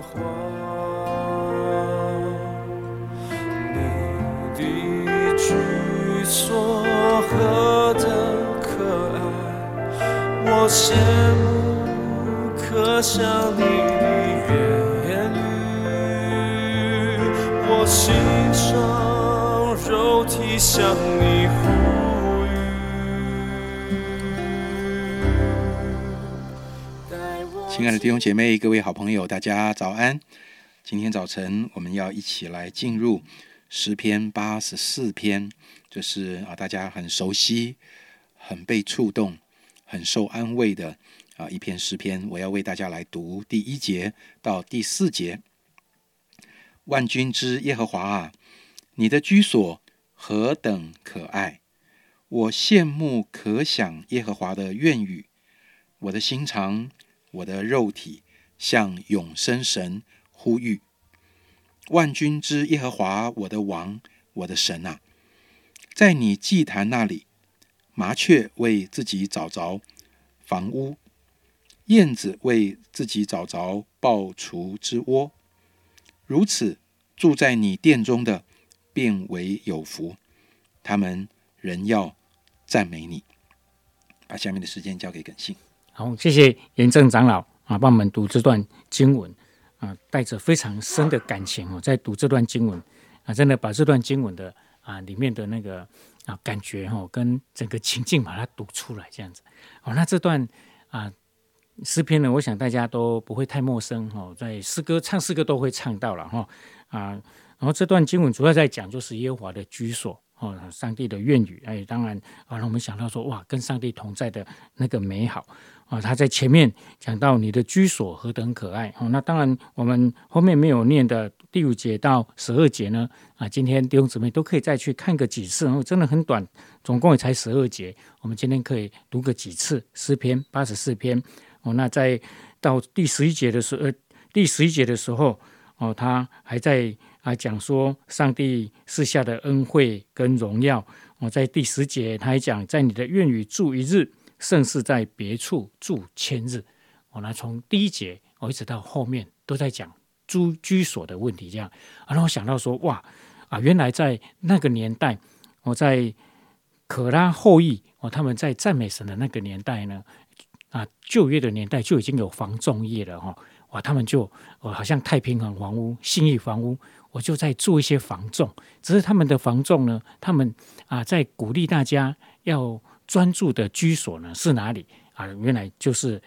花。你的举措何等可爱我羡慕可想你的言语。我心中肉体向你亲爱的弟兄姐妹、各位好朋友，大家早安！今天早晨我们要一起来进入诗篇八十四篇，这是啊大家很熟悉、很被触动、很受安慰的啊一篇诗篇。我要为大家来读第一节到第四节。万军之耶和华啊，你的居所何等可爱！我羡慕可想耶和华的愿语，我的心肠。我的肉体向永生神呼吁，万军之耶和华，我的王，我的神啊，在你祭坛那里，麻雀为自己找着房屋，燕子为自己找着抱雏之窝，如此住在你殿中的，便为有福，他们仍要赞美你。把下面的时间交给耿信。好，谢谢严正长老啊，帮我们读这段经文啊，带着非常深的感情哦，在读这段经文啊，真的把这段经文的啊里面的那个啊感觉哈，跟整个情境把它读出来，这样子哦。那这段啊诗篇呢，我想大家都不会太陌生哈，在诗歌唱诗歌都会唱到了哈啊。然后这段经文主要在讲就是耶和华的居所。哦，上帝的愿语，哎，当然啊，让我们想到说，哇，跟上帝同在的那个美好啊。他在前面讲到你的居所何等可爱哦。那当然，我们后面没有念的第五节到十二节呢，啊，今天弟兄姊妹都可以再去看个几次，然后真的很短，总共也才十二节。我们今天可以读个几次诗篇八十四篇哦。那在到第十一节的时候，呃，第十一节的时候，哦，他还在。啊，讲说上帝赐下的恩惠跟荣耀。我在第十节，他还讲，在你的愿语住一日，胜似在别处住千日。我呢，从第一节我一直到后面都在讲住居所的问题，这样，让我想到说，哇，啊，原来在那个年代，我在可拉后裔哦，他们在赞美神的那个年代呢，啊，旧约的年代就已经有房仲业了哈，哇，他们就哦，好像太平洋房屋、信义房屋。我就在做一些防重，只是他们的防重呢，他们啊在鼓励大家要专注的居所呢是哪里啊？原来就是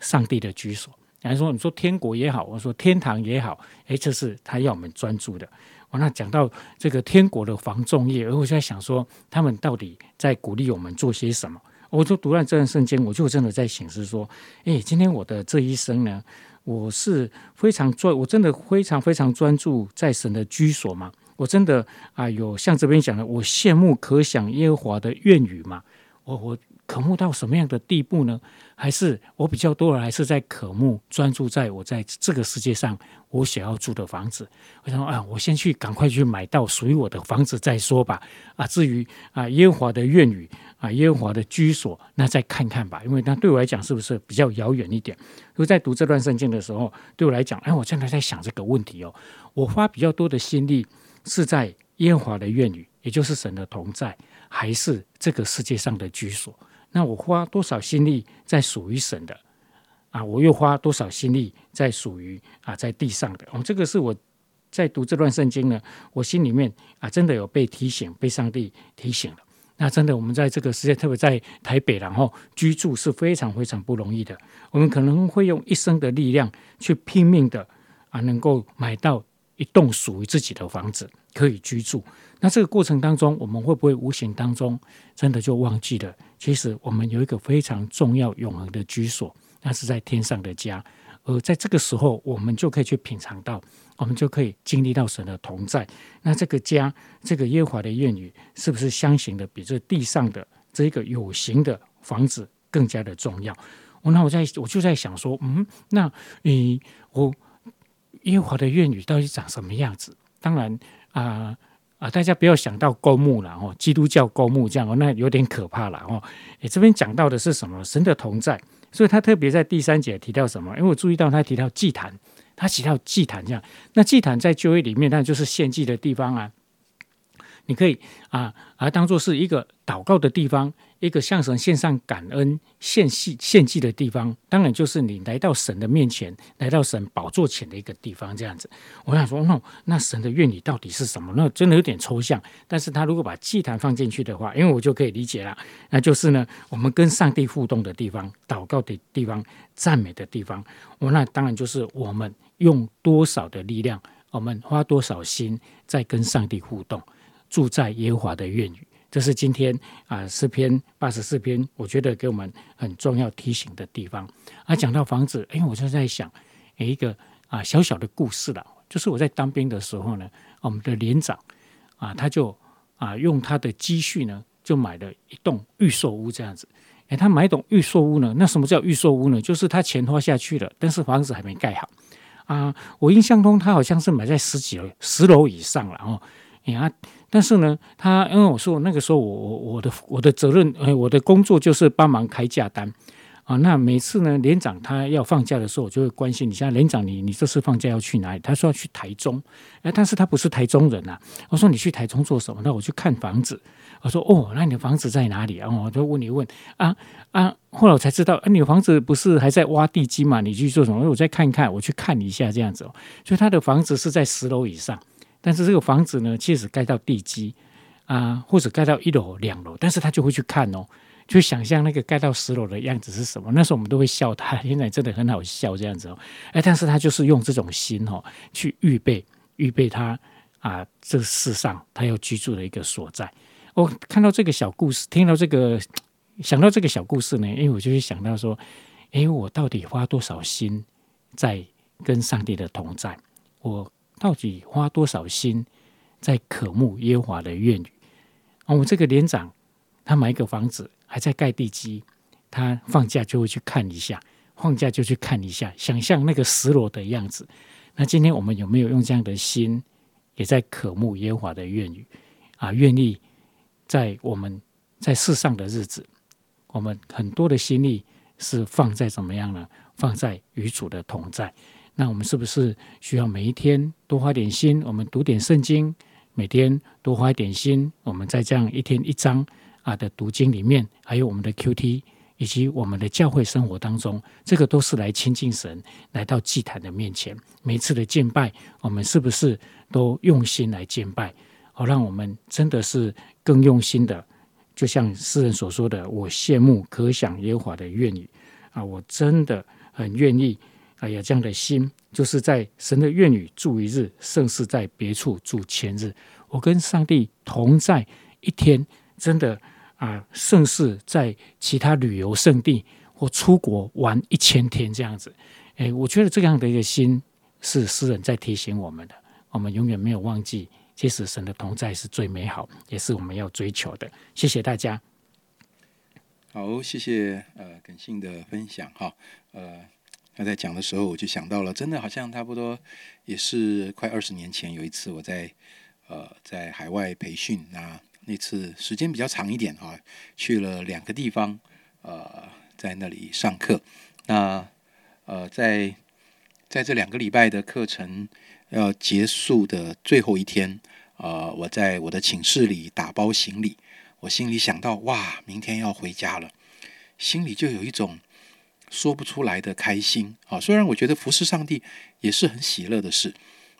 上帝的居所。还说你说天国也好，我说天堂也好，哎，这是他要我们专注的。我那讲到这个天国的防重业，而我就在想说，他们到底在鼓励我们做些什么？我就读了这段圣经，我就真的在显示说，哎，今天我的这一生呢？我是非常专，我真的非常非常专注在神的居所嘛。我真的啊，有像这边讲的，我羡慕可想耶和华的愿语嘛。我我。渴慕到什么样的地步呢？还是我比较多的，还是在渴慕专注在我在这个世界上我想要住的房子。我想啊，我先去赶快去买到属于我的房子再说吧。啊，至于啊耶和华的愿语啊耶和华的居所，那再看看吧。因为那对我来讲是不是比较遥远一点？因为在读这段圣经的时候，对我来讲，哎，我真的在想这个问题哦。我花比较多的心力是在耶和华的愿语，也就是神的同在，还是这个世界上的居所？那我花多少心力在属于神的啊？我又花多少心力在属于啊在地上的？我哦，这个是我在读这段圣经呢，我心里面啊真的有被提醒，被上帝提醒了。那真的，我们在这个世界，特别在台北，然后居住是非常非常不容易的。我们可能会用一生的力量去拼命的啊，能够买到一栋属于自己的房子，可以居住。那这个过程当中，我们会不会无形当中真的就忘记了？其实我们有一个非常重要、永恒的居所，那是在天上的家。而在这个时候，我们就可以去品尝到，我们就可以经历到神的同在。那这个家，这个耶和华的愿语，是不是相形的比这地上的这个有形的房子更加的重要？我那我在我就在想说，嗯，那你我耶和华的愿语到底长什么样子？当然啊。啊，大家不要想到公墓了哦，基督教公墓这样哦，那有点可怕了哦。诶，这边讲到的是什么？神的同在，所以他特别在第三节提到什么？因为我注意到他提到祭坛，他提到祭坛这样。那祭坛在旧约里面，那就是献祭的地方啊。你可以啊，而当做是一个祷告的地方，一个向神献上感恩、献祭、献祭的地方。当然，就是你来到神的面前，来到神宝座前的一个地方。这样子，我想说，那那神的愿意到底是什么？那真的有点抽象。但是他如果把祭坛放进去的话，因为我就可以理解了，那就是呢，我们跟上帝互动的地方、祷告的地方、赞美的地方。我那当然就是我们用多少的力量，我们花多少心在跟上帝互动。住在耶和华的院宇，这是今天啊诗篇八十四篇，我觉得给我们很重要提醒的地方。啊，讲到房子，哎，我就在想一个啊小小的故事了，就是我在当兵的时候呢，我们的连长啊，他就啊用他的积蓄呢，就买了一栋预售屋这样子。哎，他买一栋预售屋呢，那什么叫预售屋呢？就是他钱花下去了，但是房子还没盖好啊。我印象中他好像是买在十几楼、十楼以上了哦。哎呀。但是呢，他因为我说那个时候我我我的我的责任，哎，我的工作就是帮忙开价单啊。那每次呢，连长他要放假的时候，我就会关心你，像连长你你这次放假要去哪里？他说要去台中，哎，但是他不是台中人呐。我说你去台中做什么？那我去看房子。我说哦，那你的房子在哪里啊？我就问你问啊啊。后来我才知道，啊，你的房子不是还在挖地基嘛？你去做什么？我再看一看，我去看一下这样子哦。所以他的房子是在十楼以上。但是这个房子呢，其实盖到地基啊，或者盖到一楼、两楼，但是他就会去看哦，就想象那个盖到十楼的样子是什么。那时候我们都会笑他，现在真的很好笑这样子哦。哎，但是他就是用这种心哦，去预备预备他啊，这世上他要居住的一个所在。我看到这个小故事，听到这个，想到这个小故事呢，因为我就会想到说，哎，我到底花多少心在跟上帝的同在？我。到底花多少心在渴慕耶和华的愿语？哦，我这个连长他买一个房子还在盖地基，他放假就会去看一下，放假就去看一下，想象那个石楼的样子。那今天我们有没有用这样的心，也在渴慕耶和华的愿语啊？愿意在我们在世上的日子，我们很多的心力是放在怎么样呢？放在与主的同在。那我们是不是需要每一天多花点心？我们读点圣经，每天多花一点心。我们在这样一天一章啊的读经里面，还有我们的 Q T 以及我们的教会生活当中，这个都是来亲近神，来到祭坛的面前。每次的敬拜，我们是不是都用心来敬拜？好，让我们真的是更用心的，就像诗人所说的：“我羡慕可想耶和华的愿意啊！”我真的很愿意。哎呀，这样的心，就是在神的愿语住一日，胜似在别处住千日。我跟上帝同在一天，真的啊，胜似在其他旅游胜地或出国玩一千天这样子。哎，我觉得这样的一个心，是诗人在提醒我们的。我们永远没有忘记，其实神的同在是最美好，也是我们要追求的。谢谢大家。好，谢谢呃耿信的分享哈，呃。他在讲的时候，我就想到了，真的好像差不多也是快二十年前，有一次我在呃在海外培训，那那次时间比较长一点啊，去了两个地方，呃，在那里上课。那呃在在这两个礼拜的课程要结束的最后一天，呃，我在我的寝室里打包行李，我心里想到，哇，明天要回家了，心里就有一种。说不出来的开心啊！虽然我觉得服侍上帝也是很喜乐的事，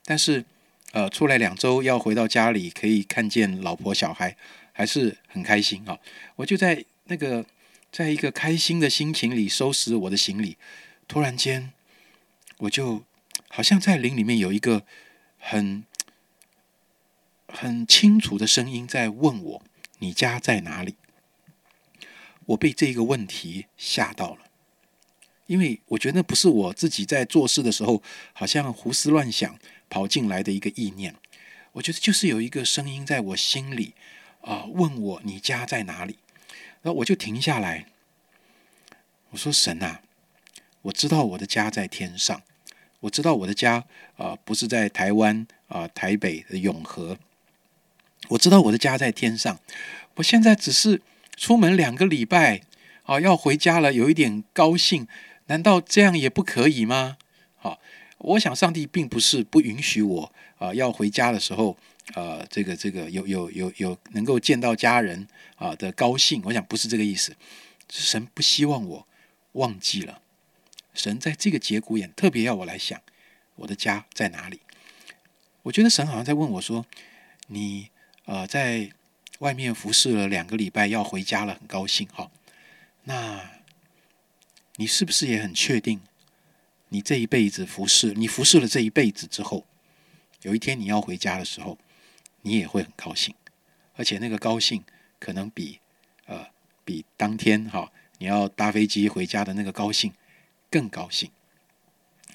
但是呃，出来两周要回到家里，可以看见老婆小孩，还是很开心啊！我就在那个在一个开心的心情里收拾我的行李，突然间，我就好像在林里面有一个很很清楚的声音在问我：“你家在哪里？”我被这个问题吓到了。因为我觉得不是我自己在做事的时候，好像胡思乱想跑进来的一个意念。我觉得就是有一个声音在我心里啊，问我你家在哪里？然后我就停下来，我说神啊，我知道我的家在天上，我知道我的家啊不是在台湾啊台北的永和，我知道我的家在天上。我现在只是出门两个礼拜啊，要回家了，有一点高兴。难道这样也不可以吗？好，我想上帝并不是不允许我啊、要回家的时候，呃，这个这个有有有有能够见到家人啊、的高兴。我想不是这个意思，神不希望我忘记了。神在这个节骨眼特别要我来想我的家在哪里。我觉得神好像在问我说：“你呃在外面服侍了两个礼拜，要回家了，很高兴哈。那你是不是也很确定，你这一辈子服侍，你服侍了这一辈子之后，有一天你要回家的时候，你也会很高兴，而且那个高兴可能比呃比当天哈你要搭飞机回家的那个高兴更高兴。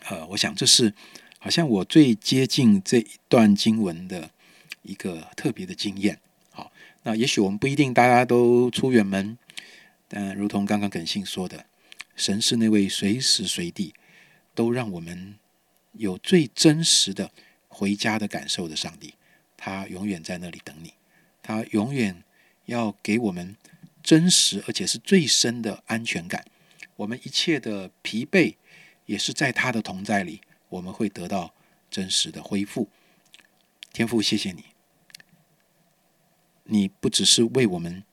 呃，我想这是好像我最接近这一段经文的一个特别的经验。好，那也许我们不一定大家都出远门，但如同刚刚耿信说的，神是那位随时随地都让我们有最真实的回家的感受的上帝，他永远在那里等你，他永远要给我们真实而且是最深的安全感。我们一切的疲惫，也是在他的同在里，我们会得到真实的恢复。天父，谢谢你，你不只是为我们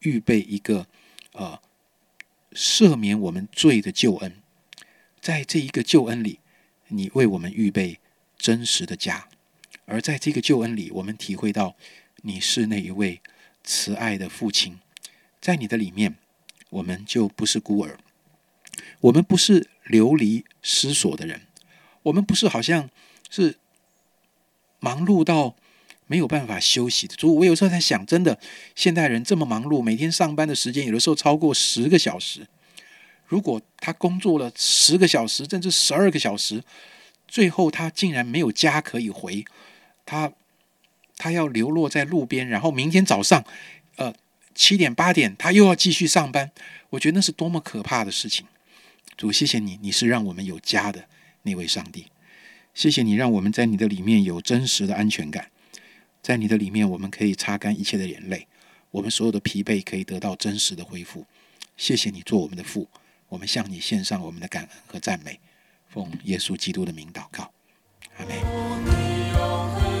预备一个呃赦免我们罪的救恩，在这一个救恩里，你为我们预备真实的家，而在这个救恩里，我们体会到你是那一位慈爱的父亲，在你的里面，我们就不是孤儿，我们不是流离失所的人，我们不是好像是忙碌到没有办法休息的。主，我有时候在想，真的，现代人这么忙碌，每天上班的时间有的时候超过十个小时。如果他工作了十个小时，甚至十二个小时，最后他竟然没有家可以回，他他要流落在路边，然后明天早上，呃，七点八点他又要继续上班。我觉得那是多么可怕的事情。主，谢谢你，你是让我们有家的那位上帝。谢谢你，让我们在你的里面有真实的安全感，在你的里面，我们可以擦干一切的眼泪，我们所有的疲惫可以得到真实的恢复。谢谢你做我们的父，我们向你献上我们的感恩和赞美，奉耶稣基督的名祷告，阿门。